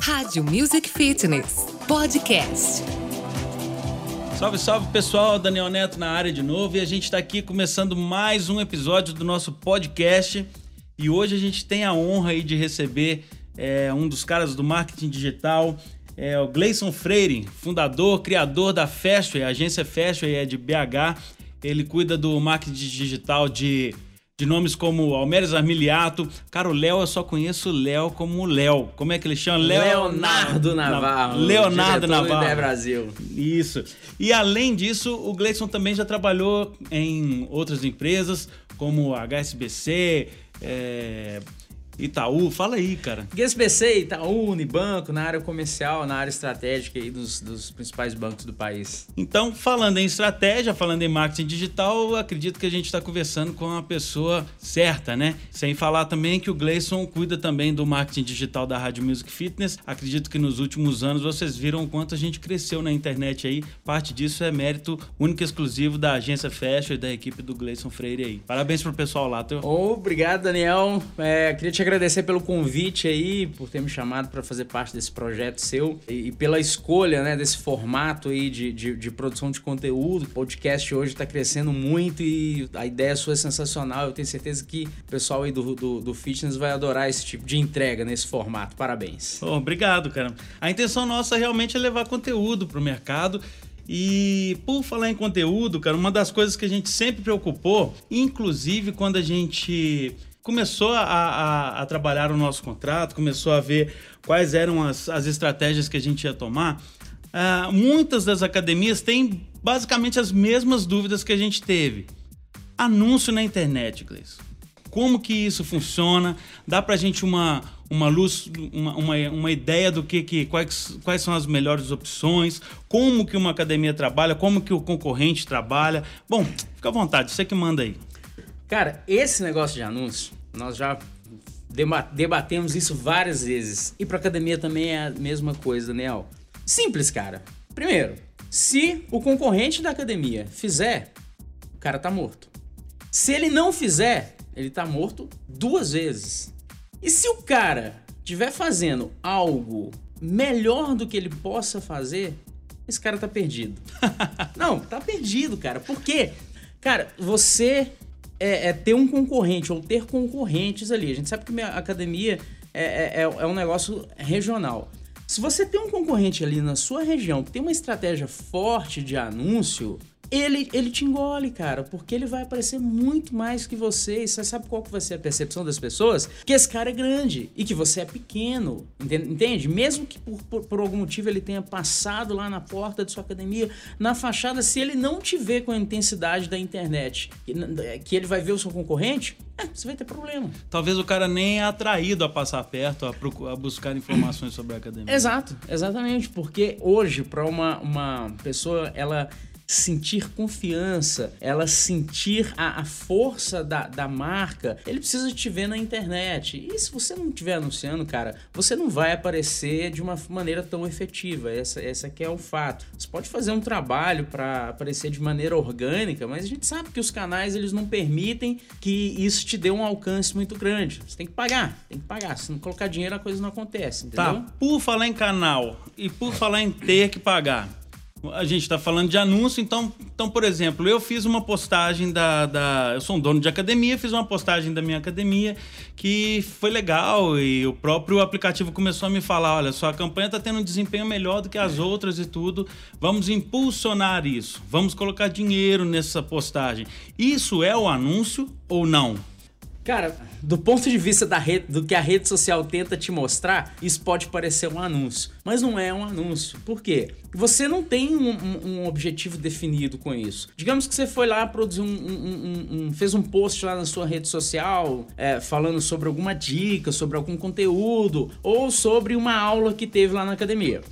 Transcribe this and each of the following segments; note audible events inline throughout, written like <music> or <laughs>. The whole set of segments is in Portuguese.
Rádio Music Fitness Podcast. Salve, salve pessoal, Daniel Neto na área de novo e a gente está aqui começando mais um episódio do nosso podcast. E hoje a gente tem a honra de receber é, um dos caras do marketing digital, é o Gleison Freire, fundador, criador da Fastway, a agência Fastway é de BH. Ele cuida do marketing digital de de nomes como Almeres Armiliato. Cara, o Léo, eu só conheço o Léo como Léo. Como é que ele chama? Leonardo Navarro. Leonardo Navarro. Do Brasil. Isso. E além disso, o Gleison também já trabalhou em outras empresas, como HSBC, é, Itaú, fala aí, cara. GSBC, Itaú, Unibanco, na área comercial, na área estratégica aí dos, dos principais bancos do país. Então, falando em estratégia, falando em marketing digital, acredito que a gente está conversando com a pessoa certa, né? Sem falar também que o Gleison cuida também do marketing digital da Rádio Music Fitness. Acredito que nos últimos anos vocês viram o quanto a gente cresceu na internet aí. Parte disso é mérito único e exclusivo da agência Fashion e da equipe do Gleison Freire aí. Parabéns pro pessoal lá, teu. Obrigado, Daniel. É, queria te te agradecer pelo convite aí, por ter me chamado para fazer parte desse projeto seu e, e, pela escolha né, desse formato aí de, de, de produção de conteúdo. O podcast hoje está crescendo muito e a ideia sua é sensacional. Eu tenho certeza que o pessoal aí do, do, do fitness vai adorar esse tipo de entrega nesse formato. Parabéns. Obrigado, cara. A intenção nossa realmente é levar conteúdo para o mercado. E por falar em conteúdo, cara, uma das coisas que a gente sempre preocupou, inclusive quando a gente começou a, a, a, trabalhar o nosso contrato, começou a ver quais eram as, as estratégias que a gente ia tomar, uh, muitas das academias têm basicamente as mesmas dúvidas que a gente teve. Anúncio na internet, Gleison. Como que isso funciona? Dá pra gente uma, uma luz, uma, uma, uma ideia do que, que quais, quais são as melhores opções, como que uma academia trabalha, como que o concorrente trabalha. Bom, fica à vontade, você que manda aí. Cara, esse negócio de anúncio, nós já debatemos isso várias vezes. E para academia também é a mesma coisa, Daniel. Simples, cara. Primeiro, se o concorrente da academia fizer, o cara tá morto. Se ele não fizer, ele tá morto duas vezes. E se o cara estiver fazendo algo melhor do que ele possa fazer, esse cara tá perdido. <laughs> não, tá perdido, cara. Por quê? Cara, você é, é, ter um concorrente ou ter concorrentes ali. A gente sabe que a academia é, é, é, é um negócio regional. Se você tem um concorrente ali na sua região que tem uma estratégia forte de anúncio, ele, ele te engole, cara, porque ele vai aparecer muito mais que você. E você sabe qual que vai ser a percepção das pessoas? Que esse cara é grande e que você é pequeno, entende? Mesmo que por, por, por algum motivo ele tenha passado lá na porta de sua academia, na fachada, se ele não te vê com a intensidade da internet, que ele vai ver o seu concorrente, é, você vai ter problema. Talvez o cara nem é atraído a passar perto, a, procurar, a buscar informações sobre a academia. Exato, exatamente, porque hoje, para uma, uma pessoa, ela sentir confiança, ela sentir a, a força da, da marca, ele precisa te ver na internet. E se você não estiver anunciando, cara, você não vai aparecer de uma maneira tão efetiva. Essa, essa é o fato. Você pode fazer um trabalho para aparecer de maneira orgânica, mas a gente sabe que os canais eles não permitem que isso te dê um alcance muito grande. Você tem que pagar, tem que pagar. Se não colocar dinheiro, a coisa não acontece, entendeu? Tá, por falar em canal e por falar em ter que pagar, a gente está falando de anúncio, então, então, por exemplo, eu fiz uma postagem da, da. Eu sou um dono de academia, fiz uma postagem da minha academia que foi legal e o próprio aplicativo começou a me falar: olha, sua campanha está tendo um desempenho melhor do que as outras e tudo. Vamos impulsionar isso, vamos colocar dinheiro nessa postagem. Isso é o anúncio ou não? Cara, do ponto de vista da rede, do que a rede social tenta te mostrar, isso pode parecer um anúncio, mas não é um anúncio. Por quê? Você não tem um, um, um objetivo definido com isso. Digamos que você foi lá produzir um, fez um post lá na sua rede social é, falando sobre alguma dica, sobre algum conteúdo ou sobre uma aula que teve lá na academia.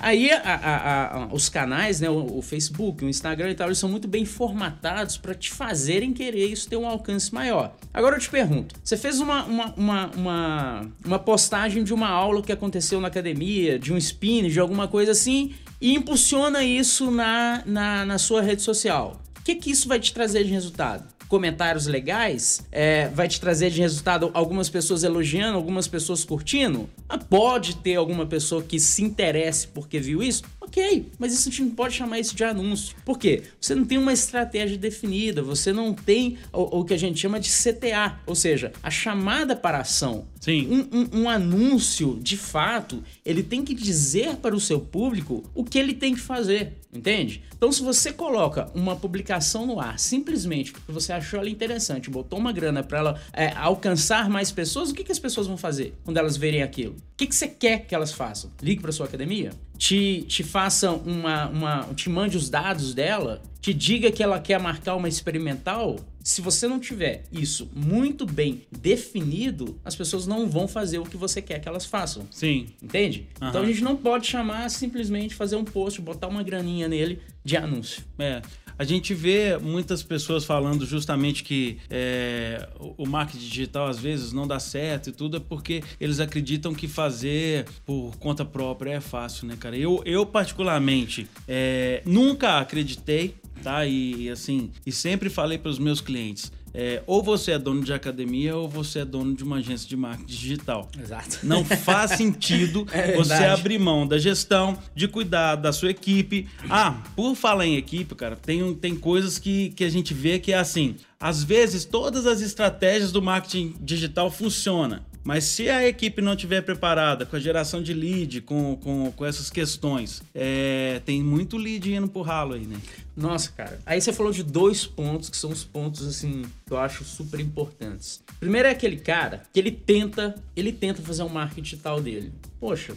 Aí a, a, a, os canais, né, o, o, Facebook, o Instagram e tal, eles são muito bem formatados para te fazerem querer isso ter um alcance maior. Agora eu te pergunto, você fez uma, uma, uma, uma, uma postagem de uma aula que aconteceu na academia, de um spin, de alguma coisa assim, e impulsiona isso na, na, na sua rede social. O que, que isso vai te trazer de resultado? Comentários legais, é, vai te trazer de resultado algumas pessoas elogiando, algumas pessoas curtindo. Ah, pode ter alguma pessoa que se interesse porque viu isso? Ok, mas isso a gente não pode chamar isso de anúncio. Por quê? Você não tem uma estratégia definida, você não tem o, o que a gente chama de CTA, ou seja, a chamada para ação. Sim. Um, um, um anúncio, de fato, ele tem que dizer para o seu público o que ele tem que fazer. Entende? Então, se você coloca uma publicação no ar simplesmente porque você achou ela interessante, botou uma grana para ela é, alcançar mais pessoas, o que, que as pessoas vão fazer quando elas verem aquilo? O que, que você quer que elas façam? Ligue para sua academia? Te, te façam uma, uma. te mande os dados dela? Te diga que ela quer marcar uma experimental? Se você não tiver isso muito bem definido, as pessoas não vão fazer o que você quer que elas façam. Sim. Entende? Aham. Então a gente não pode chamar simplesmente fazer um post, botar uma graninha nele de anúncio. É. A gente vê muitas pessoas falando justamente que é, o marketing digital às vezes não dá certo e tudo, é porque eles acreditam que fazer por conta própria é fácil, né, cara? Eu, eu particularmente, é, nunca acreditei, tá? E assim, e sempre falei para os meus clientes. É, ou você é dono de academia ou você é dono de uma agência de marketing digital. Exato. Não faz <laughs> sentido É você abrir mão da gestão, de cuidar da sua equipe. Ah, por falar em equipe, cara, tem, tem coisas que, que a gente vê que é assim. Às vezes, todas as estratégias do marketing digital funcionam. Mas se a equipe não estiver preparada com a geração de lead, com, com, com essas questões, é, tem muito lead indo pro ralo aí, né? Nossa, cara. Aí você falou de dois pontos que são os pontos assim que eu acho super importantes. Primeiro é aquele cara que ele tenta, ele tenta fazer um marketing digital dele. Poxa,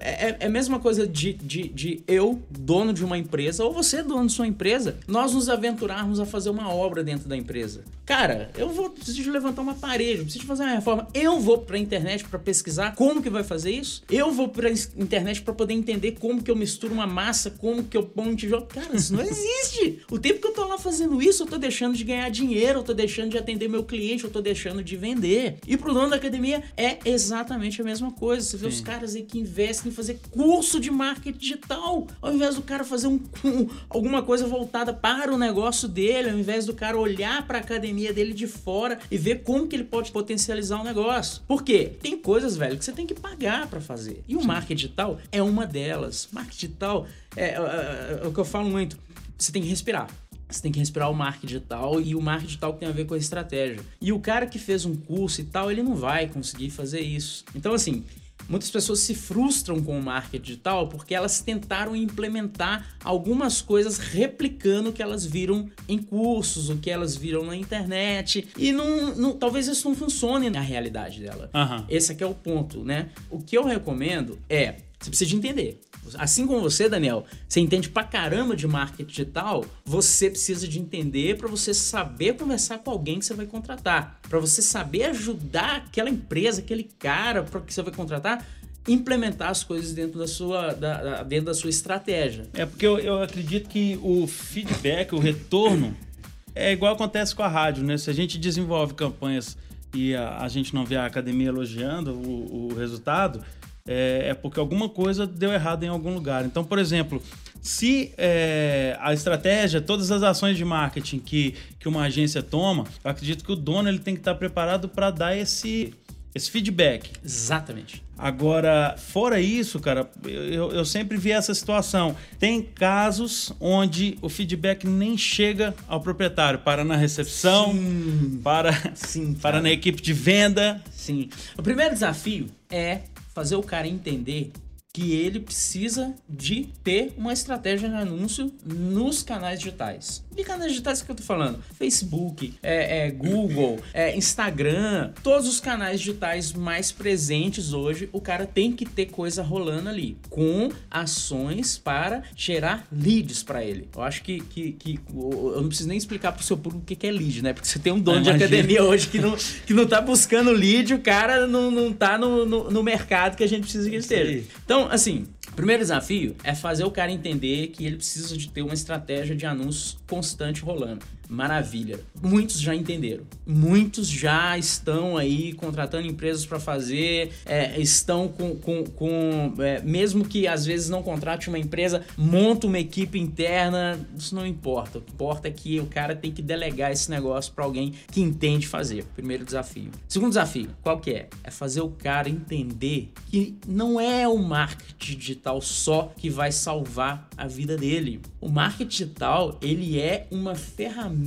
é, é- é a mesma coisa de, de, de eu, dono de uma empresa, ou você, dono de sua empresa, nós nos aventurarmos a fazer uma obra dentro da empresa. Cara, eu vou preciso levantar uma parede, eu preciso fazer uma reforma. Eu vou pra internet pra pesquisar como que vai fazer isso. Eu vou pra is- internet pra poder entender como que eu misturo uma massa, como que eu ponho um tijolo. Cara, isso não existe. O tempo que eu tô lá fazendo isso, eu tô deixando de ganhar dinheiro, eu tô deixando de atender meu cliente, eu tô deixando de vender. E pro dono da academia é exatamente a mesma coisa. Você vê os caras aí que investem em fazer curso de marketing digital, ao invés do cara fazer um, um- alguma coisa voltada para o negócio dele, ao invés do cara olhar para a academia dele de fora e ver como que ele pode potencializar o negócio. Por quê? Tem coisas, velho, que você tem que pagar para fazer. E o marketing digital é uma delas. Marketing digital é, é- é- é o que eu falo muito. Você tem que respirar. Você tem que respirar o marketing digital e o marketing digital tem a ver com a estratégia. E o cara que fez um curso e tal, ele não vai conseguir fazer isso. Então, assim, muitas pessoas se frustram com o marketing digital porque elas tentaram implementar algumas coisas replicando o que elas viram em cursos, o que elas viram na internet. E não, não- talvez isso não funcione na realidade dela. Aham. Esse aqui é o ponto, né? O que eu recomendo é, você precisa de entender. Assim como você, Daniel, você entende pra caramba de marketing digital, você precisa de entender pra você saber conversar com alguém que você vai contratar, Pra você saber ajudar aquela empresa, aquele cara para que você vai contratar, implementar as coisas dentro da sua, da- da- dentro da sua estratégia. É porque eu, eu acredito que o feedback, o retorno, é igual acontece com a rádio, né? Se a gente desenvolve campanhas e a, a gente não vê a academia elogiando o, o resultado, é, é porque alguma coisa deu errado em algum lugar. Então, por exemplo, se é, a estratégia, todas as ações de marketing que, que uma agência toma, eu acredito que o dono ele tem que estar preparado para dar esse, esse feedback. Exatamente. Agora, fora isso, cara, eu, eu sempre vi essa situação. Tem casos onde o feedback nem chega ao proprietário, para na recepção, para, Sim, <laughs> para na equipe de venda. Sim. O primeiro desafio é fazer o cara entender que ele precisa de ter uma estratégia de anúncio nos canais digitais. De canais digitais que eu tô falando? Facebook, é, é Google, é Instagram, todos os canais digitais mais presentes hoje, o cara tem que ter coisa rolando ali, com ações para gerar leads para ele. Eu acho que, que, que eu não preciso nem explicar pro seu público o que que é lead, né? Porque você tem um dono de academia hoje que não, que não tá buscando lead, o cara não, não tá no, no, no mercado que a gente precisa que ele esteja. Então, assim, primeiro desafio é fazer o cara entender que ele precisa de ter uma estratégia de anúncios constante rolando. Maravilha. Muitos já entenderam. Muitos já estão aí contratando empresas para fazer, é, estão com. com, com é, mesmo que às vezes não contrate uma empresa, monta uma equipe interna, isso não importa. O que importa é que o cara tem que delegar esse negócio para alguém que entende fazer. Primeiro desafio. Segundo desafio, qual que é? É fazer o cara entender que não é o marketing digital só que vai salvar a vida dele. O marketing digital, ele é uma ferramenta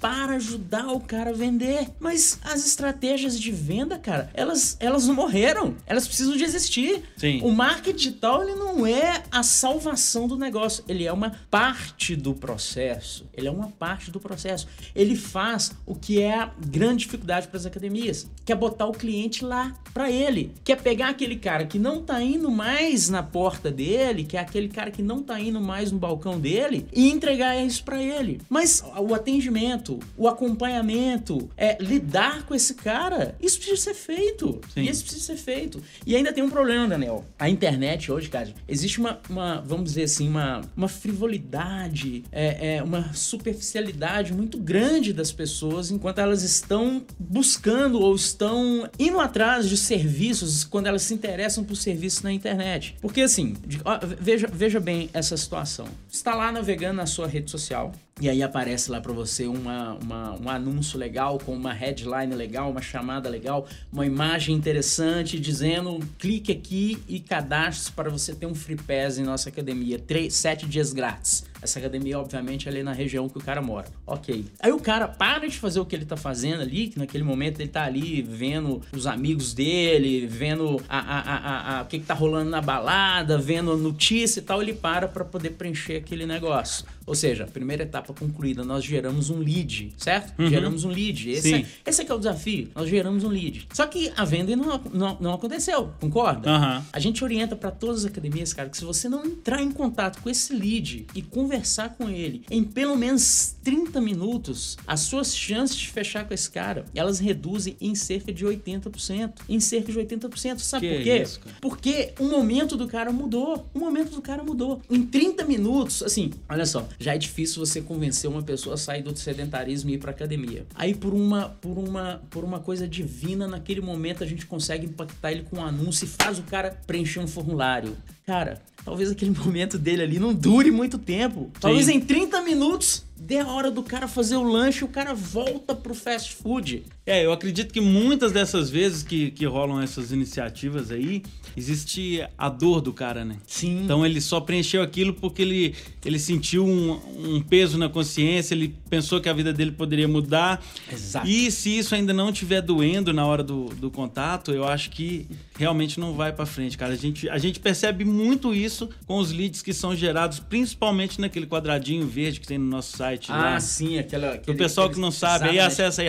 para ajudar o cara a vender. Mas as estratégias de venda, cara, elas, elas não morreram. Elas precisam de existir. Sim. O marketing digital, ele não é a salvação do negócio. Ele é uma parte do processo. Ele é uma parte do processo. Ele faz o que é a grande dificuldade para as academias, que é botar o cliente lá para ele. Que é pegar aquele cara que não tá indo mais na porta dele, que é aquele cara que não tá indo mais no balcão dele e entregar isso para ele. Mas o atendimento, o acompanhamento, é lidar com esse cara, isso precisa ser feito. Sim. Isso precisa ser feito. E ainda tem um problema, Daniel. A internet hoje, cara, existe uma, uma vamos dizer assim, uma, uma frivolidade, é, é, uma superficialidade muito grande das pessoas enquanto elas estão buscando ou estão indo atrás de serviços quando elas se interessam por serviços na internet. Porque assim, de- ó, veja, veja bem essa situação. Está lá navegando na sua rede social e aí aparece lá para você uma, uma- um anúncio legal com uma headline legal, uma chamada legal, uma imagem interessante dizendo clique aqui e cadastre para você ter um free pass em nossa academia, três, sete dias grátis. Essa academia, obviamente, é ali na região que o cara mora. Ok. Aí o cara para de fazer o que ele tá fazendo ali, que naquele momento ele tá ali vendo os amigos dele, vendo a, a, a, a- a- o que, que tá rolando na balada, vendo notícia e tal, ele para para poder preencher aquele negócio. Ou seja, primeira etapa concluída, nós geramos um lead, certo? Geramos um lead. Esse, Sim. é, esse é que é o desafio. Nós geramos um lead. Só que a venda não, não, não aconteceu, concorda? Aham. A gente orienta para todas as academias, cara, que se você não entrar em contato com esse lead e conversar com ele em pelo menos 30 minutos, as suas chances de fechar com esse cara, elas reduzem em cerca de 80%. Em cerca de 80%. Sabe Que por quê? isso, cara? Porque o momento do cara mudou. O momento do cara mudou. Em 30 minutos, assim, olha só, já é difícil você convencer uma pessoa a sair do sedentarismo e ir pra academia. Aí por uma por uma por uma coisa divina naquele momento a gente consegue impactar ele com um anúncio e faz o cara preencher um formulário. Cara, talvez aquele <laughs> momento dele ali não dure muito tempo. Talvez em 30 minutos dê a hora do cara fazer o lanche e o cara volta pro fast food. É, eu acredito que muitas dessas vezes que, que rolam essas iniciativas aí, existe a dor do cara, né? Sim. Então ele só preencheu aquilo porque ele, ele sentiu um, um peso na consciência, ele pensou que a vida dele poderia mudar. Exato. E se isso ainda não estiver doendo na hora do, do contato, eu acho que realmente não vai pra frente, cara. A gente, a gente percebe muito isso com os leads que são gerados, principalmente naquele quadradinho verde que tem no nosso site. Ah, lá. sim, aquela. O aquele- pessoal que não aquele- sabe, aí exatamente. acessa aí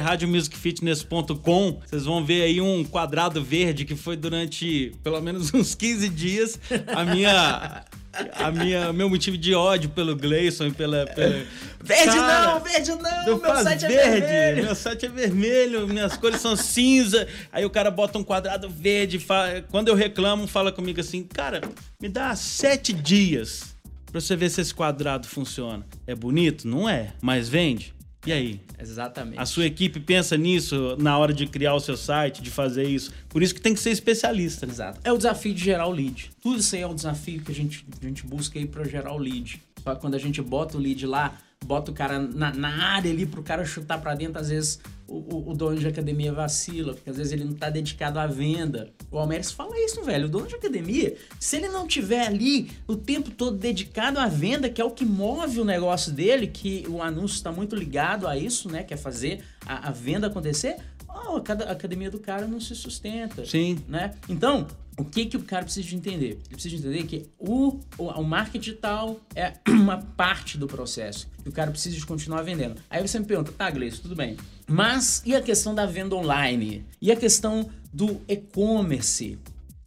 radiomusicfitness.com. Vocês vão ver aí um quadrado verde que foi durante pelo menos <laughs> uns 15 dias a minha a minha meu motivo de ódio pelo Gleison e pela, pela... Verde Cara, não, verde não, eu meu site é verde, vermelho. meu site é vermelho, minhas cores são cinza. Aí o cara bota um quadrado verde. fa- Quando eu reclamo, fala comigo assim, cara, me dá sete dias pra você ver se esse quadrado funciona. É bonito? Não é, mas vende. E aí? Exatamente. A sua equipe pensa nisso na hora de criar o seu site, de fazer isso. Por isso que tem que ser especialista, né? Exato. É o desafio de gerar o lead. Tudo isso aí é o desafio que a gente, a gente busca aí pra gerar o lead. Só que quando a gente bota o lead lá, bota o cara na, na área ali pro cara chutar pra dentro, às vezes o, o- dono de academia vacila, porque às vezes ele não tá dedicado à venda. O Almeres fala isso, velho. O dono de academia, se ele não tiver ali o tempo todo dedicado à venda, que é o que move o negócio dele, que o anúncio está muito ligado a isso, né? Que é fazer a, a venda acontecer, ó, a academia do cara não se sustenta Sim. né? Então, o que que o cara precisa de entender? Ele precisa de entender que o, o, o marketing digital é <clears throat> uma parte do processo. E o cara precisa de continuar vendendo. Aí você me pergunta, tá, Gleice, tudo bem. Mas e a questão da venda online? E a questão do e-commerce?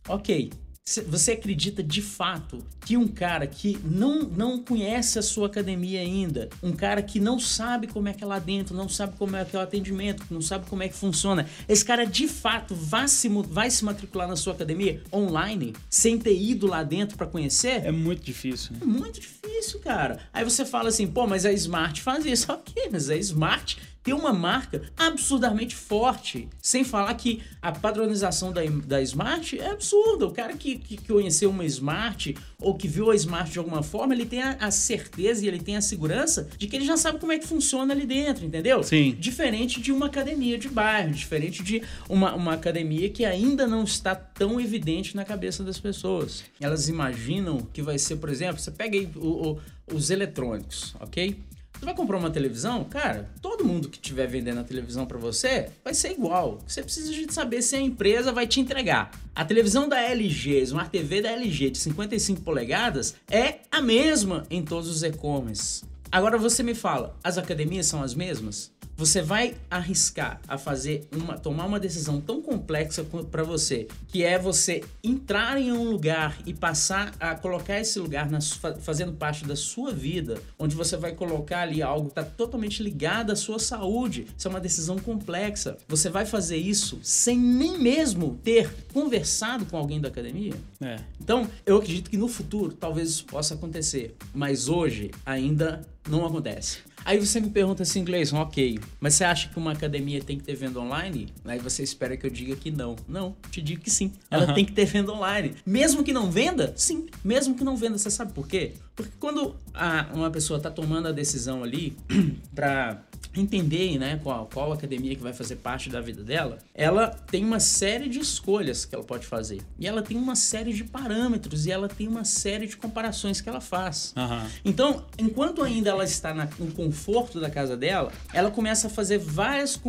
Ok, Cê- Você acredita de fato que um cara que não, não conhece a sua academia ainda, um cara que não sabe como é que é lá dentro, não sabe como é que é o atendimento, não sabe como é que funciona, esse cara de fato vai se, vai se matricular na sua academia online, sem ter ido lá dentro para conhecer? É muito difícil, né? É muito difícil, cara. Aí você fala assim, pô, mas a Smart faz isso. <laughs> Ok, mas a Smart tem uma marca absurdamente forte. Sem falar que a padronização da, da Smart é absurda. O cara que, que conheceu uma Smart ou que viu a Smart de alguma forma, ele tem a, a certeza e ele tem a segurança de que ele já sabe como é que funciona ali dentro, entendeu? Sim. Diferente de uma academia de bairro, diferente de uma, uma academia que ainda não está tão evidente na cabeça das pessoas. Elas imaginam que vai ser, por exemplo, você pega aí o- o- os eletrônicos, ok? Você vai comprar uma televisão, cara, todo mundo que estiver vendendo a televisão para você vai ser igual. Você precisa de saber se a empresa vai te entregar. A televisão da LG, Smart TV da LG de 55 polegadas é a mesma em todos os e-commerce. Agora você me fala, as academias são as mesmas? Você vai arriscar a fazer uma, tomar uma decisão tão complexa para você, que é você entrar em um lugar e passar a colocar esse lugar na fazendo parte da sua vida, onde você vai colocar ali algo que está totalmente ligado à sua saúde. Isso é uma decisão complexa. Você vai fazer isso sem nem mesmo ter conversado com alguém da academia? É. Então, eu acredito que no futuro talvez isso possa acontecer, mas hoje ainda não acontece. Aí você me pergunta assim, Gleison, ok, mas você acha que uma academia tem que ter venda online? Aí você espera que eu diga que não. Não, te digo que sim. Ela Aham. tem que ter venda online. Mesmo que não venda, sim. Mesmo que não venda, você sabe por quê? Porque quando a- uma pessoa tá tomando a decisão ali <clears throat> pra entender né, qual, qual academia que vai fazer parte da vida dela, ela tem uma série de escolhas que ela pode fazer. E ela tem uma série de parâmetros e ela tem uma série de comparações que ela faz. Aham. Então, enquanto ainda ela está na- no conforto da casa dela, ela começa a fazer várias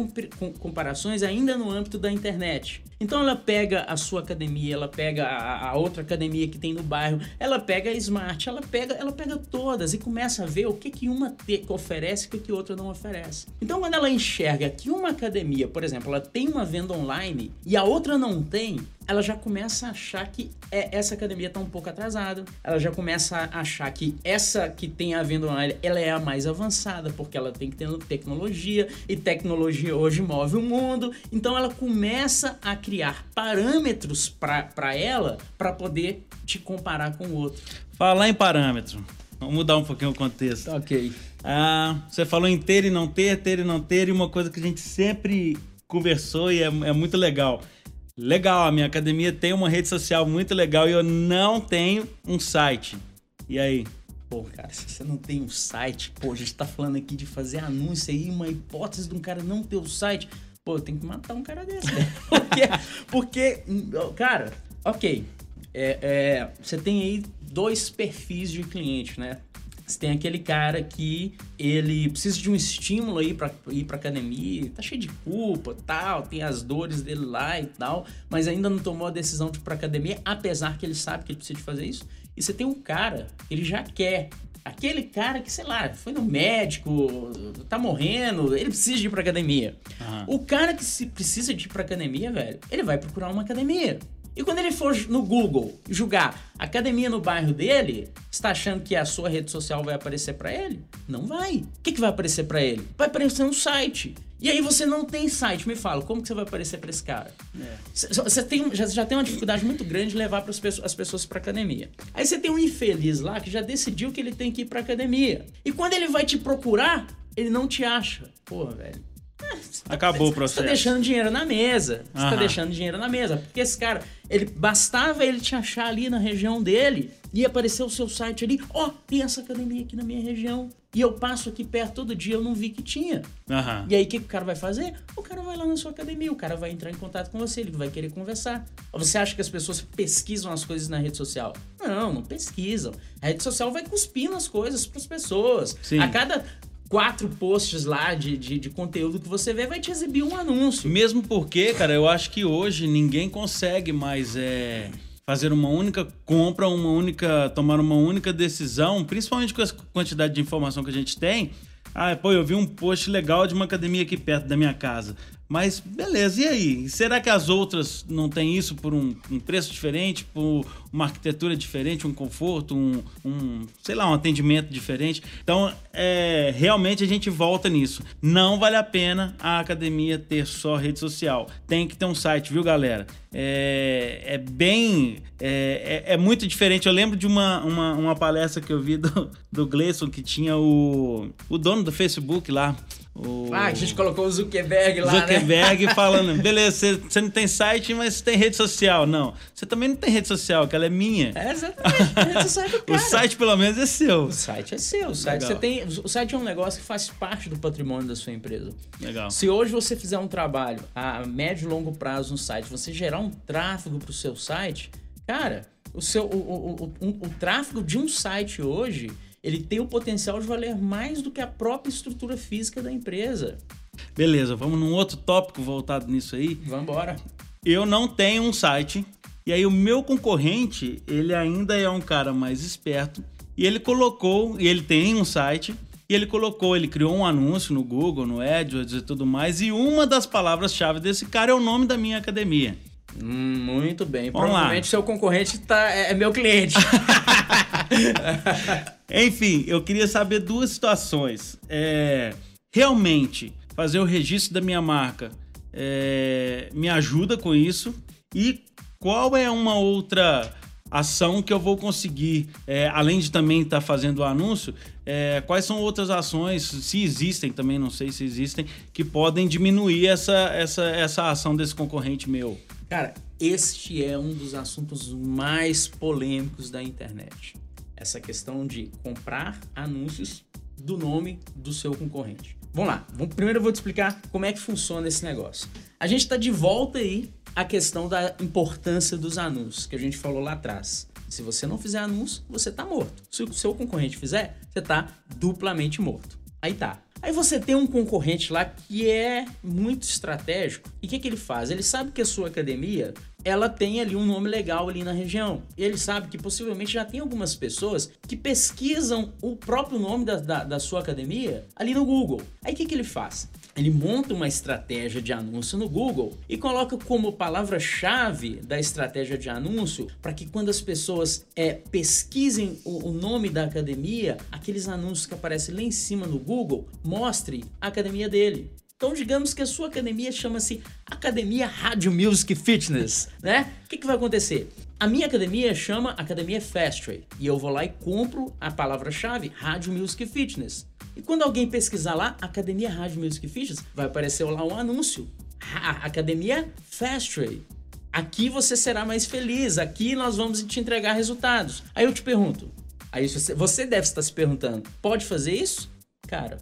comparações ainda no âmbito da internet. Então ela pega a sua academia, ela pega a, a outra academia que tem no bairro, ela pega a Smart, ela pega, ela pega todas e começa a ver o que, que uma te- oferece e o que, que outra não oferece. Então quando ela enxerga que uma academia, por exemplo, ela tem uma venda online e a outra não tem, ela já começa a achar que é- essa academia está um pouco atrasada. Ela já começa a achar que essa que tem a venda online, ela é a mais avançada, porque ela tem que ter tecnologia, e tecnologia hoje move o mundo. Então ela começa a criar parâmetros para ela para poder te comparar com o outro. Falar em parâmetro. Vamos mudar um pouquinho o contexto. Ok. Ah, você falou em ter e não ter, ter e não ter, e uma coisa que a gente sempre conversou e é, é muito legal. Legal, a minha academia tem uma rede social muito legal e eu não tenho um site. E aí? Pô, cara, se você não tem um site, pô, a gente tá falando aqui de fazer anúncio aí, uma hipótese de um cara não ter o site. Pô, tem que matar um cara desse, né? <laughs> Porque, porque, cara, ok. É, é, você tem aí dois perfis de cliente, né? Você tem aquele cara que ele precisa de um estímulo aí pra ir pra academia, tá cheio de culpa, tal, tem as dores dele lá e tal, mas ainda não tomou a decisão de ir pra academia, apesar que ele sabe que ele precisa de fazer isso. E você tem um cara, ele já quer. Aquele cara que, sei lá, foi no médico, tá morrendo, ele precisa de ir pra academia. Aham. O cara que se precisa de ir pra academia, velho, ele vai procurar uma academia. E quando ele for no Google julgar academia no bairro dele, você tá achando que a sua rede social vai aparecer pra ele? Não vai. O que, que vai aparecer pra ele? Vai aparecer um site. E aí você não tem site. Me fala, como que você vai aparecer pra esse cara? Você tem, já, já tem uma dificuldade muito grande de levar pras pessoas, as pessoas pra academia. Aí você tem um infeliz lá que já decidiu que ele tem que ir pra academia. E quando ele vai te procurar, ele não te acha. Porra, velho. Acabou o Você processo. tá deixando dinheiro na mesa. Você tá Aham. deixando dinheiro na mesa. Porque esse cara, ele bastava ele te achar ali na região dele e aparecer o seu site ali. Ó, tem essa academia aqui na minha região. E eu passo aqui perto todo dia, eu não vi que tinha. Aham. E aí, o que, que o cara vai fazer? O cara vai lá na sua academia, o cara vai entrar em contato com você, ele vai querer conversar. Você acha que as pessoas pesquisam as coisas na rede social? Não, não pesquisam. A rede social vai cuspindo as coisas para as pessoas. Sim. A cada quatro posts lá de, de, de conteúdo que você vê, vai te exibir um anúncio. Mesmo porque, cara, eu acho que hoje ninguém consegue mais é, fazer uma única compra, uma única. tomar uma única decisão, principalmente com a quantidade de informação que a gente tem. Ah, pô, eu vi um post legal de uma academia aqui perto da minha casa. Mas beleza, e aí? Será que as outras não têm isso por um, um preço diferente, por uma arquitetura diferente, um conforto, um, um, sei lá, um atendimento diferente? Então, é, realmente a gente volta nisso. Não vale a pena a academia ter só rede social. Tem que ter um site, viu, galera? É, é bem. É, é, é muito diferente. Eu lembro de uma, uma, uma, palestra que eu vi do, do Gleison que tinha o, o dono do Facebook lá. O... Ah, a gente colocou o Zuckerberg lá, Zuckerberg né? <laughs> falando, beleza, você, não tem site, mas você tem rede social. Não, você também não tem rede social, que ela é minha. É, exatamente, a rede social é do <laughs> cara. O site, pelo menos, é seu. O site é seu. O site, você tem, o site é um negócio que faz parte do patrimônio da sua empresa. Legal. Se hoje você fizer um trabalho a médio e longo prazo no site, você gerar um tráfego para o seu site, cara, o, seu, o, o, o, o tráfego de um site hoje ele tem o potencial de valer mais do que a própria estrutura física da empresa. Beleza, vamos num outro tópico voltado nisso aí. Vamos embora. Eu não tenho um site, e aí o meu concorrente, ele ainda é um cara mais esperto, e ele colocou, e ele tem um site, e ele colocou, ele criou um anúncio no Google, no AdWords e tudo mais, e uma das palavras-chave desse cara é o nome da minha academia. Muito bem. Vamos Provavelmente lá. seu concorrente tá, é, é meu cliente. <laughs> Enfim, eu queria saber duas situações. É, realmente, fazer o registro da minha marca é, me ajuda com isso? E qual é uma outra ação que eu vou conseguir, é, além de também estar tá fazendo o anúncio, é, quais são outras ações, se existem também, não sei se existem, que podem diminuir essa, essa, essa ação desse concorrente meu? Cara, este é um dos assuntos mais polêmicos da internet. Essa questão de comprar anúncios do nome do seu concorrente. Vamos lá, primeiro eu vou te explicar como é que funciona esse negócio. A gente está de volta aí à questão da importância dos anúncios, que a gente falou lá atrás. Se você não fizer anúncio, você está morto. Se o seu concorrente fizer, você está duplamente morto. Aí tá. Aí você tem um concorrente lá que é muito estratégico. E o que, que ele faz? Ele sabe que a sua academia ela tem ali um nome legal ali na região. Ele sabe que possivelmente já tem algumas pessoas que pesquisam o próprio nome da, da, da sua academia ali no Google. Aí o que, que ele faz? Ele monta uma estratégia de anúncio no Google e coloca como palavra-chave da estratégia de anúncio para que quando as pessoas é, pesquisem o, o, nome da academia, aqueles anúncios que aparecem lá em cima no Google, mostre a academia dele. Então, digamos que a sua academia chama-se Academia Rádio Music Fitness, né? O que, que vai acontecer? A minha academia chama Academia Fastway e eu vou lá e compro a palavra-chave Rádio Music Fitness. E quando alguém pesquisar lá, Academia Rádio Music Fitness, vai aparecer lá um anúncio. Academia Fastway. Aqui você será mais feliz, aqui nós vamos te entregar resultados. Aí eu te pergunto, aí você, você deve estar se perguntando, pode fazer isso? Cara,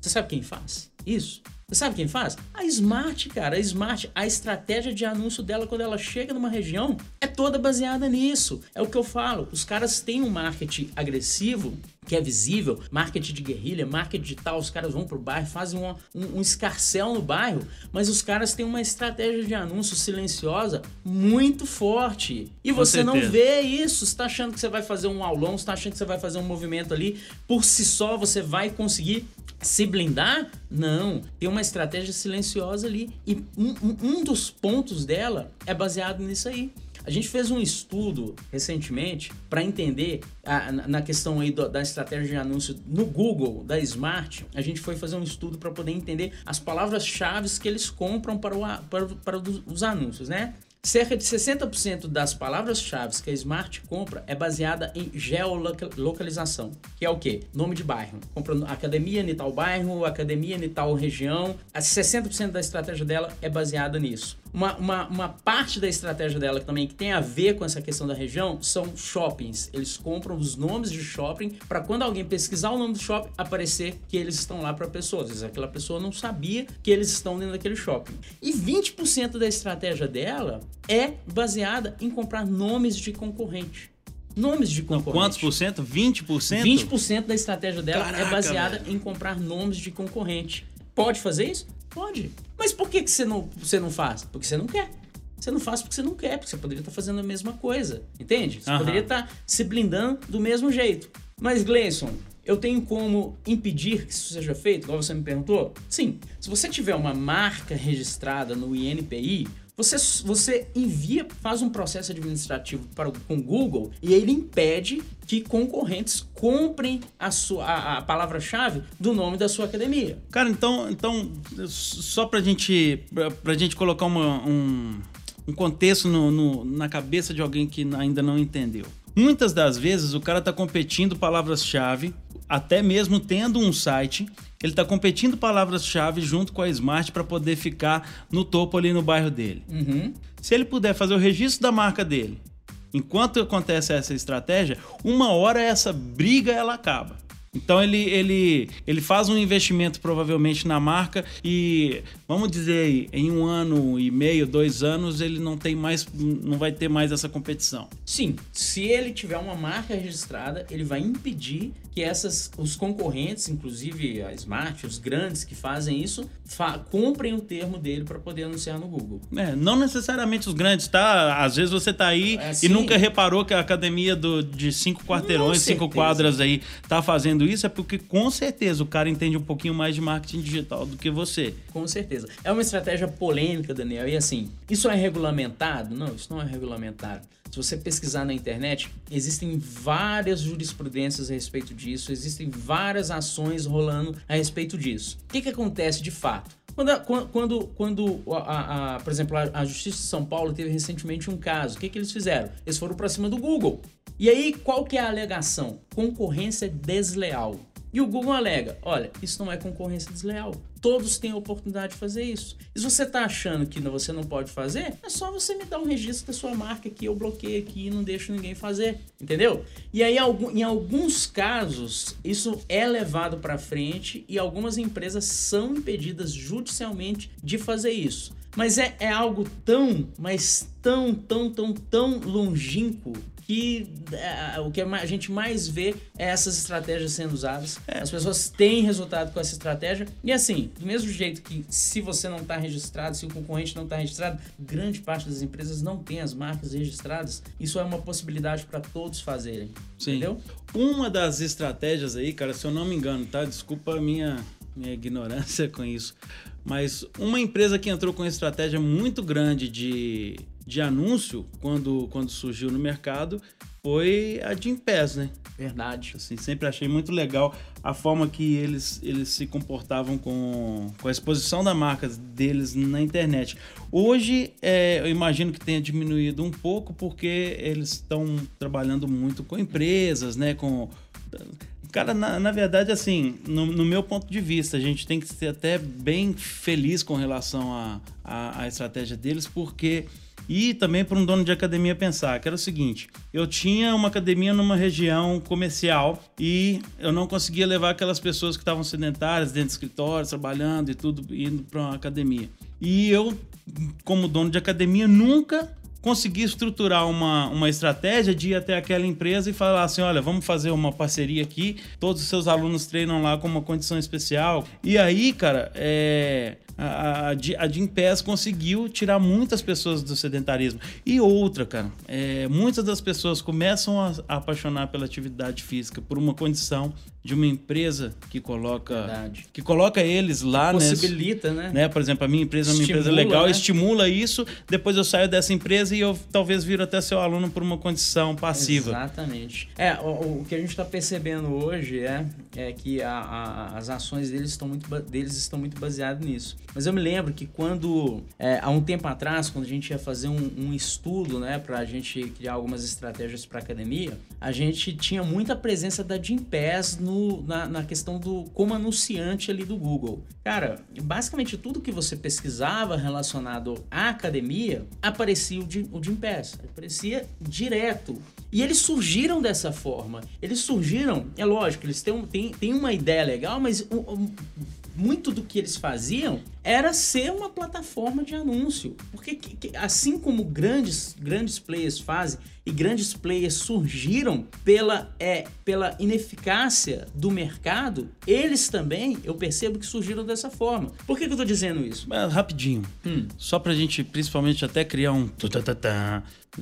você sabe quem faz isso? Você sabe quem faz? A Smart, cara. A Smart, a estratégia de anúncio dela quando ela chega numa região é toda baseada nisso. É o que eu falo. Os caras têm um marketing agressivo que é visível, marketing de guerrilha, marketing digital, os caras vão pro bairro, fazem um, um, um escarcel no bairro, mas os caras têm uma estratégia de anúncio silenciosa muito forte. E Com você certeza. não vê isso, você tá achando que você vai fazer um aulão, você tá achando que você vai fazer um movimento ali, por si só você vai conseguir se blindar? Não. Tem uma estratégia silenciosa ali. E um, um dos pontos dela é baseado nisso aí. A gente fez um estudo recentemente para entender a, na questão aí do, da estratégia de anúncio no Google, da Smart. A gente foi fazer um estudo para poder entender as palavras-chave que eles compram para, o, para, para os anúncios, né? Cerca de 60% das palavras-chave que a Smart compra é baseada em geolocalização, que é o quê? Nome de bairro. Compra academia em tal bairro, academia em tal região. 60% da estratégia dela é baseada nisso. Uma, uma, uma parte da estratégia dela também que tem a ver com essa questão da região são shoppings. Eles compram os nomes de shopping para quando alguém pesquisar o nome do shopping, aparecer que eles estão lá para pessoas. Às vezes aquela pessoa não sabia que eles estão dentro daquele shopping. E 20% da estratégia dela é baseada em comprar nomes de concorrente. Nomes de concorrente. Quantos por cento? 20%? 20% da estratégia dela é Caraca, é baseada velho. em comprar nomes de concorrente. Pode fazer isso? Pode. Mas por que, que você, não, você não faz? Porque você não quer. Você não faz porque você não quer, porque você poderia estar fazendo a mesma coisa. Entende? Você uhum. poderia estar se blindando do mesmo jeito. Mas, Gleison, eu tenho como impedir que isso seja feito, igual você me perguntou? Sim. Se você tiver uma marca registrada no INPI, você, você envia, faz um processo administrativo para, com o Google e ele impede que concorrentes comprem a, sua, a, a palavra-chave do nome da sua academia. Cara, então, então só pra gente, pra gente colocar uma, um, um contexto no, no, na cabeça de alguém que ainda não entendeu. Muitas das vezes o cara está competindo palavras-chave, até mesmo tendo um site, ele está competindo palavras-chave junto com a Smart para poder ficar no topo ali no bairro dele. Uhum. Se ele puder fazer o registro da marca dele, enquanto acontece essa estratégia, uma hora essa briga ela acaba. Então ele, ele, ele faz um investimento provavelmente na marca e vamos dizer aí, em um ano e meio, dois anos, ele não tem mais, não vai ter mais essa competição. Sim, se ele tiver uma marca registrada, ele vai impedir que essas, os concorrentes, inclusive a Smart, os grandes que fazem isso, fa comprem o termo dele para poder anunciar no Google. É, não necessariamente os grandes, tá? Às vezes você tá aí É, e sim. nunca reparou que a academia do, de cinco quarteirões, cinco quadras aí tá fazendo isso, é porque com certeza o cara entende um pouquinho mais de marketing digital do que você. Com certeza. É uma estratégia polêmica, Daniel. E assim, isso é regulamentado? Não, isso não é regulamentado. Se você pesquisar na internet, existem várias jurisprudências a respeito disso, existem várias ações rolando a respeito disso. O que, que acontece de fato? Quando, quando, quando a, a- por exemplo, a Justiça de São Paulo teve recentemente um caso, o que, que eles fizeram? Eles foram para cima do Google. E aí, qual que é a alegação? Concorrência desleal. E o Google alega: olha, isso não é concorrência desleal. Todos têm a oportunidade de fazer isso. E se você está achando que você não pode fazer, é só você me dar um registro da sua marca que eu bloqueio aqui e não deixo ninguém fazer. Entendeu? E aí, em alguns casos, isso é levado para frente e algumas empresas são impedidas judicialmente de fazer isso. Mas é, é algo tão, mas tão, tão, tão, tão longínquo que é, o que a gente mais vê é essas estratégias sendo usadas. As pessoas têm resultado com essa estratégia. E assim, do mesmo jeito que se você não está registrado, se o concorrente não está registrado, grande parte das empresas não tem as marcas registradas. Isso é uma possibilidade para todos fazerem. Sim. Entendeu? Uma das estratégias aí, cara, se eu não me engano, tá? Desculpa a minha, minha ignorância <laughs> com isso. Mas uma empresa que entrou com uma estratégia muito grande de, de anúncio quando, quando surgiu no mercado foi a Gimpass, né? Verdade. Assim, sempre achei muito legal a forma que eles, eles se comportavam com, com a exposição da marca deles na internet. Hoje, é, eu imagino que tenha diminuído um pouco porque eles estão trabalhando muito com empresas, né? Com, Cara, na, na verdade, assim, no, no meu ponto de vista, a gente tem que ser até bem feliz com relação à à- à estratégia deles, porque e também para um dono de academia pensar, que era o seguinte: eu tinha uma academia numa região comercial e eu não conseguia levar aquelas pessoas que estavam sedentárias dentro do escritório, trabalhando e tudo, indo para uma academia. E eu, como dono de academia, nunca consegui estruturar uma, uma estratégia de ir até aquela empresa e falar assim: olha, vamos fazer uma parceria aqui, todos os seus alunos treinam lá com uma condição especial. E aí, cara, é. A, a, a conseguiu tirar muitas pessoas do sedentarismo. E outra, cara, é, muitas das pessoas começam a, a apaixonar pela atividade física por uma condição de uma empresa que coloca, Verdade. que coloca eles lá, né? Possibilita, né? né? Por exemplo, a minha empresa é uma empresa Estimula, legal, né? estimula isso, depois eu saio dessa empresa e eu talvez viro até seu aluno por uma condição passiva. Exatamente. É, o, o que a gente está percebendo hoje é, é que a- a- as ações deles estão, muito, deles estão muito baseadas nisso. Mas eu me lembro que quando, é, há um tempo atrás, quando a gente ia fazer um, um estudo, né, para a gente criar algumas estratégias para academia, a gente tinha muita presença da Gympass no, na, na questão do como anunciante ali do Google. Cara, basicamente tudo que você pesquisava relacionado à academia, aparecia o, O Gympass. Aparecia direto. E eles surgiram dessa forma. Eles surgiram, é lógico, eles têm, têm, têm uma ideia legal, mas um- um- muito do que eles faziam era ser uma plataforma de anúncio. Porque que- que- assim como grandes, grandes players fazem, e grandes players surgiram pela, é, pela ineficácia do mercado, eles também, eu percebo que surgiram dessa forma. Por que, que eu tô dizendo isso? Mas, rapidinho. Hum. Só pra gente, principalmente, até criar um.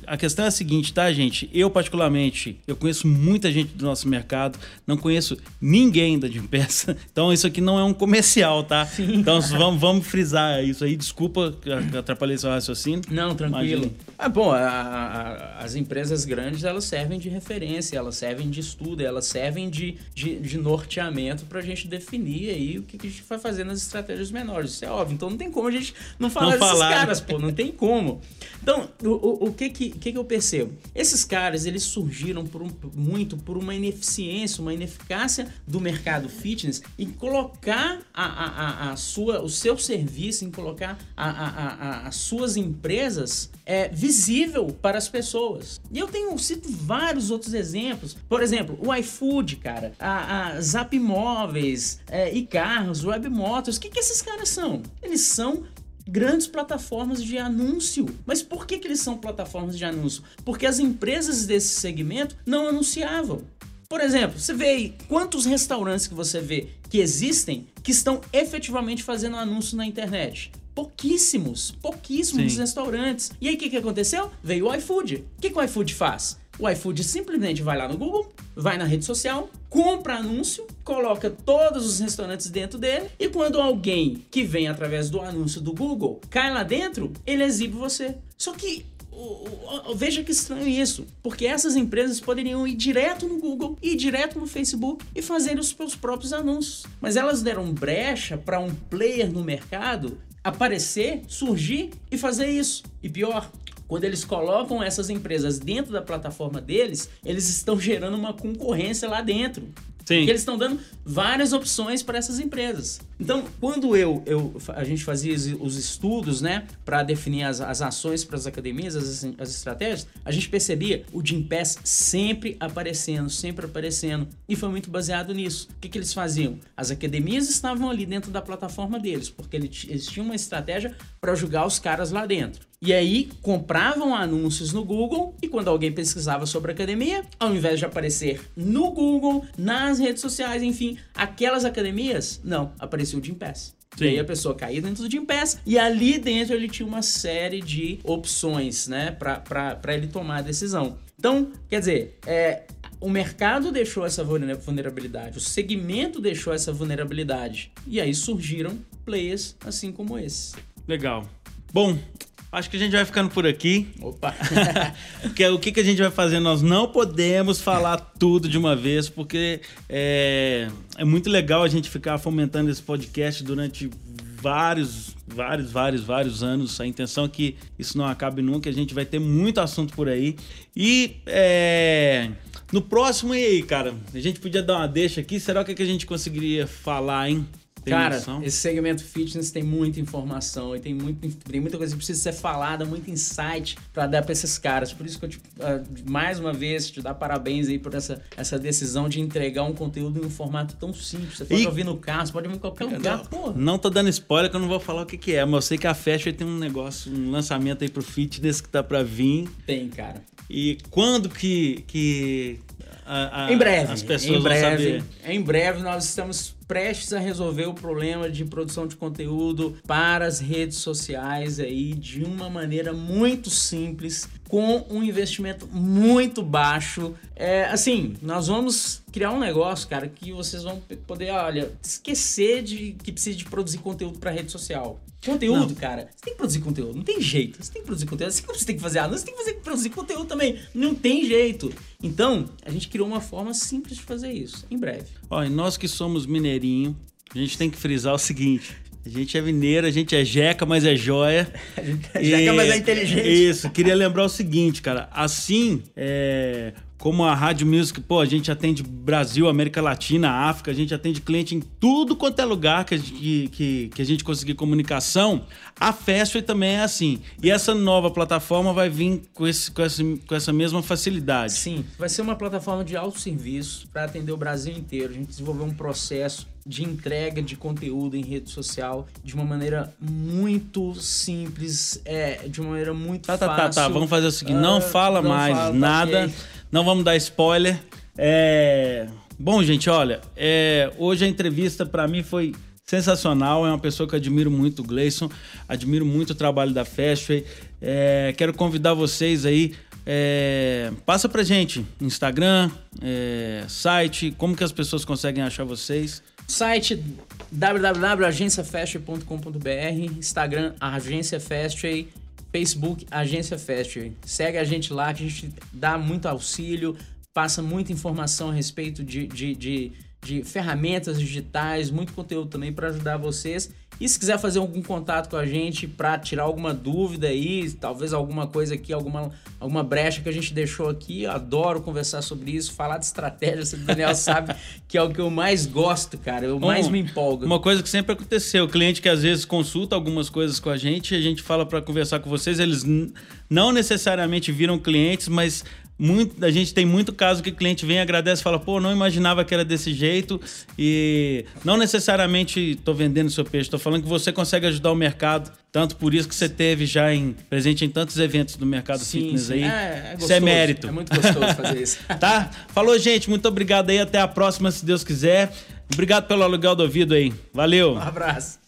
A questão é a seguinte, tá, gente? Eu, particularmente, eu conheço muita gente do nosso mercado, não conheço ninguém da Gympass. <laughs> Então, isso aqui não é um comercial, tá? Então, vamos, vamos frisar isso aí. Desculpa que atrapalhei seu raciocínio. Não, tranquilo. Imagina. Ah, bom, a- a- as empresas grandes elas servem de referência, elas servem de estudo, elas servem de, de, de norteamento para a gente definir aí o que, que a gente vai fazer nas estratégias menores. Isso é óbvio. Então não tem como a gente não falar Não desses falar, caras, pô, não tem como. Então, o, o, o que, que, que que eu percebo? Esses caras, eles surgiram por um, muito por uma ineficiência, uma ineficácia do mercado fitness em colocar a, a, a, a sua, o seu serviço, em colocar a, a, a, as suas empresas é, visível para as pessoas. E eu tenho cito vários outros exemplos. Por exemplo, o iFood, cara, a, Zap Imóveis, é, e carros, Web Motors. O que, que esses caras são? Eles são grandes plataformas de anúncio. Mas por que, que eles são plataformas de anúncio? Porque as empresas desse segmento não anunciavam. Por exemplo, você vê aí quantos restaurantes que você vê que existem que estão efetivamente fazendo anúncio na internet. Pouquíssimos, pouquíssimos Sim. restaurantes. E aí o que, que aconteceu? Veio o iFood. O que, que o iFood faz? O iFood simplesmente vai lá no Google, vai na rede social, compra anúncio, coloca todos os restaurantes dentro dele e quando alguém que vem através do anúncio do Google cai lá dentro, ele exibe você. Só que veja que estranho isso, porque essas empresas poderiam ir direto no Google, ir direto no Facebook e fazer os seus próprios anúncios. Mas elas deram brecha para um player no mercado aparecer, surgir e fazer isso. E pior, quando eles colocam essas empresas dentro da plataforma deles, eles estão gerando uma concorrência lá dentro. Sim. Porque eles estão dando várias opções para essas empresas. Então, quando eu, eu a gente fazia os- os estudos, né, para definir as, as ações para as academias, as, as estratégias, a gente percebia o Jim Pass sempre aparecendo, sempre aparecendo, e foi muito baseado nisso. O que, que eles faziam? As academias estavam ali dentro da plataforma deles, porque eles tinham uma estratégia para jogar os caras lá dentro. E aí compravam anúncios no Google e quando alguém pesquisava sobre academia, ao invés de aparecer no Google, nas redes sociais, enfim, aquelas academias, não, aparecia o Gym Pass. Sim. E aí a pessoa caía dentro do Gym Pass e ali dentro ele tinha uma série de opções, né, para ele tomar a decisão. Então, quer dizer, é, o mercado deixou essa vulner- vulnerabilidade, o segmento deixou essa vulnerabilidade. E aí surgiram players assim como esse. Legal. Bom, acho que a gente vai ficando por aqui. Opa! <laughs> Porque o que, que a gente vai fazer? Nós não podemos falar tudo de uma vez, porque é, é muito legal a gente ficar fomentando esse podcast durante vários, vários, vários, vários anos. A intenção é que isso não acabe nunca, a gente vai ter muito assunto por aí. E é, no próximo, e aí, cara? A gente podia dar uma deixa aqui, será que, que a gente conseguiria falar, hein? Tem Cara, noção? esse segmento fitness tem muita informação e tem, muito, tem muita coisa que precisa ser falada, muito insight pra dar pra esses caras. Por isso que eu, te, ah, mais uma vez, te dar parabéns aí por essa, essa decisão de entregar um conteúdo em um formato tão simples. Você pode E- ouvir no carro, você pode ouvir em qualquer lugar. Pô, Não tô dando spoiler que eu não vou falar o que, que é, mas eu sei que a Fashion tem um negócio, um lançamento aí pro fitness que tá pra vir. tem, cara. E quando que, que a- a- Em breve. as pessoas em breve, vão saber? Em breve nós estamos prestes a resolver o problema de produção de conteúdo para as redes sociais aí de uma maneira muito simples, com um investimento muito baixo. É, assim, nós vamos criar um negócio, cara, que vocês vão poder, olha, esquecer de que precisa de produzir conteúdo para rede social. Conteúdo, Não. cara, você tem que produzir conteúdo, não tem jeito. Você tem que produzir conteúdo. Assim como você tem que fazer anúncio, você tem que fazer, produzir conteúdo também. Não tem jeito. Então, a gente criou uma forma simples de fazer isso. Em breve. E nós que somos mineirinho, a gente tem que frisar o seguinte. A gente é mineiro, a gente é jeca, mas é joia. <laughs> Jeca, mas é inteligente. Isso, queria lembrar o seguinte, cara. Assim é, como a Rádio Music, pô, a gente atende Brasil, América Latina, África, a gente atende cliente em tudo quanto é lugar que, a gente- que, que, a gente conseguir comunicação. A Fastway também é assim. E essa nova plataforma vai vir com, esse, com, essa, com essa mesma facilidade. Sim, vai ser uma plataforma de autosserviço para atender o Brasil inteiro. A gente desenvolveu um processo de entrega de conteúdo em rede social de uma maneira muito simples, é, de uma maneira muito Tá, tá, tá, fácil. tá. Vamos fazer o seguinte: não Ah, fala não mais fala, tá nada. ok. Não vamos dar spoiler. É... Bom, gente, olha, é, hoje a entrevista pra mim foi sensacional. É uma pessoa que eu admiro muito, o Gleison. Admiro muito o trabalho da Fastway. É, quero convidar vocês aí. É, passa pra gente Instagram, é, site, como que as pessoas conseguem achar vocês. Site www.agenciafastway.com.br, Instagram Agência Facebook Agência Fastway. Segue a gente lá que a gente dá muito auxílio, passa muita informação a respeito de, de, de, de ferramentas digitais, muito conteúdo também para ajudar vocês. E se quiser fazer algum contato com a gente para tirar alguma dúvida aí, talvez alguma coisa aqui, alguma, alguma brecha que a gente deixou aqui, eu adoro conversar sobre isso, falar de estratégia, o Daniel <laughs> sabe que é o que eu mais gosto, cara, eu mais Um- me empolgo. Uma coisa que sempre aconteceu, o cliente que às vezes consulta algumas coisas com a gente, a gente fala para conversar com vocês, eles não necessariamente viram clientes, mas muito, a gente tem muito caso que o cliente vem, agradece, fala, pô, não imaginava que era desse jeito e não necessariamente tô vendendo seu peixe, tô falando que você consegue ajudar o mercado, tanto por isso que você teve já em, presente em tantos eventos do mercado fitness aí. É, é isso é gostoso, mérito. É muito gostoso fazer isso. <laughs> Tá? Falou, gente. Muito obrigado aí. Até a próxima, se Deus quiser. Obrigado pelo aluguel do ouvido aí. Valeu. Um abraço.